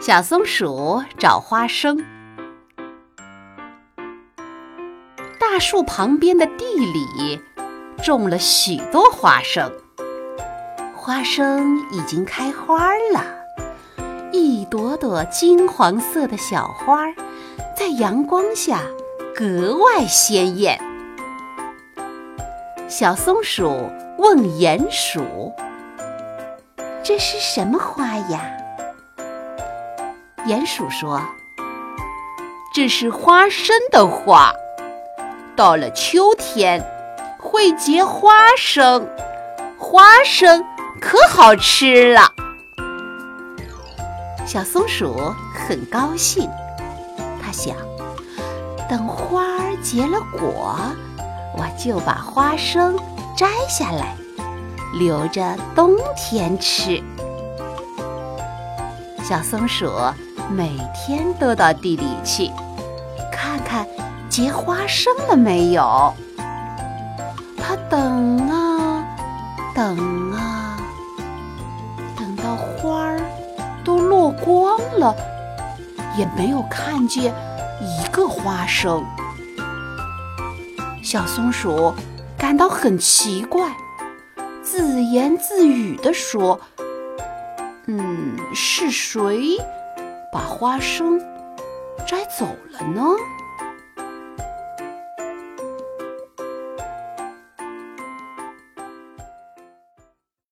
小松鼠找花生。大树旁边的地里种了许多花生，花生已经开花了，一朵朵金黄色的小花在阳光下格外鲜艳。小松鼠问鼹鼠：“这是什么花呀？”鼹鼠说：“这是花生的花，到了秋天会结花生，花生可好吃了。”小松鼠很高兴，它想：等花儿结了果，我就把花生摘下来，留着冬天吃。小松鼠。每天都到地里去，看看结花生了没有。它等啊等啊，等到花儿都落光了，也没有看见一个花生。小松鼠感到很奇怪，自言自语地说：“嗯，是谁？”把花生摘走了呢？